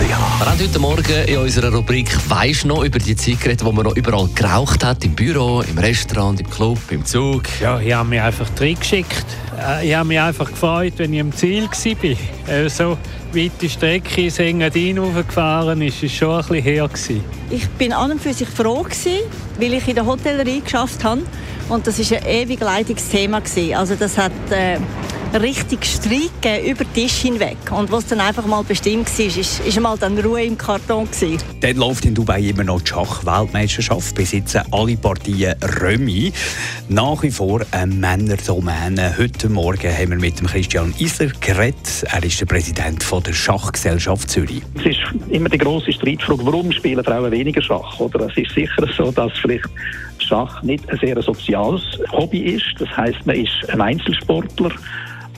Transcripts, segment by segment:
Wir haben heute Morgen in unserer Rubrik «Weisst noch» über die Zeit geredet, wo man noch überall geraucht hat. Im Büro, im Restaurant, im Club, im Zug. Ja, ich habe mich einfach reingeschickt. Äh, Ich habe mich einfach gefreut, wenn ich am Ziel war. Äh, So weite Strecke ins Engadin hochgefahren ist, ist schon ein bisschen her. Gewesen. Ich bin an und für sich froh gewesen, weil ich in der Hotellerie geschafft habe und das ist ein ewig leidiges Thema gewesen. Also das hat äh, richtig Streit gegeben, über den Tisch hinweg und was dann einfach mal bestimmt war, ist, ist mal dann Ruhe im Karton gewesen. Dann läuft in Dubai immer noch die Schach-Weltmeisterschaft. Besitzen alle Partien Römi. Nach wie vor eine Männerdomäne. Heute Morgen haben wir mit dem Christian Isler geredet. Er ist der Präsident von der Schachgesellschaft Zürich. Es ist immer die große Streitfrage, warum spielen Frauen weniger Schach? Oder es ist sicher so, dass vielleicht Schach nicht ein sehr soziales Hobby ist. Das heißt, man ist ein Einzelsportler.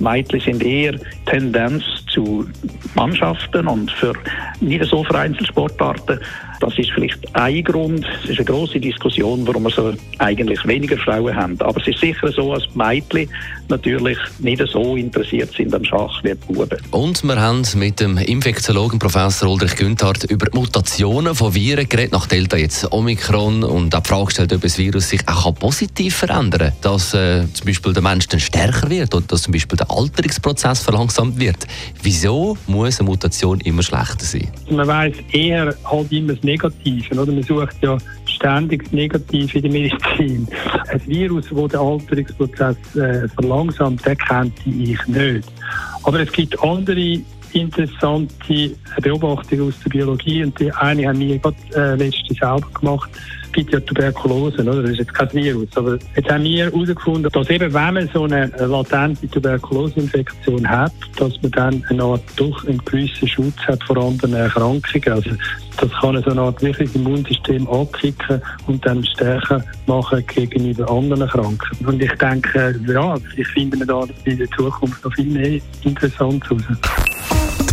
Mädchen sind eher Tendenz zu Mannschaften und für nicht so für Einzelsportarten. Das ist vielleicht ein Grund. Es ist eine große Diskussion, warum wir so eigentlich weniger Frauen haben. Aber es ist sicher so, dass Mädchen natürlich nicht so interessiert sind am Schach wie die Buben. Und wir haben mit dem Infektiologen Professor Ulrich Günthardt über Mutationen von Viren geredet, nach Delta jetzt Omikron und auch die Frage gestellt, ob das Virus sich auch positiv verändern kann, dass äh, zum Beispiel der Mensch dann stärker wird oder dass zum Beispiel der Alterungsprozess verlangsamt wird. Wieso eine Mutation immer schlechter sein? Man weiß eher halt immer das Negative. Oder? Man sucht ja ständig das Negative in der Medizin. Ein Virus, das den Alterungsprozess äh, verlangsamt, den kennt ich nicht. Aber es gibt andere interessante Beobachtungen aus der Biologie und die eine haben wir gerade äh, letztens selber gemacht. Gibt ja Tuberkulose, oder? das ist jetzt kein Virus, aber jetzt haben wir herausgefunden, dass eben, wenn man so eine latente Tuberkuloseinfektion hat, dass man dann eine Art doch einen gewissen Schutz hat vor anderen Erkrankungen. Also das kann so eine Art wirklich Immunsystem abkicken und dann stärker machen gegenüber anderen Erkrankungen. Und ich denke, ja, ich finde wir da in der Zukunft noch viel mehr interessant raus.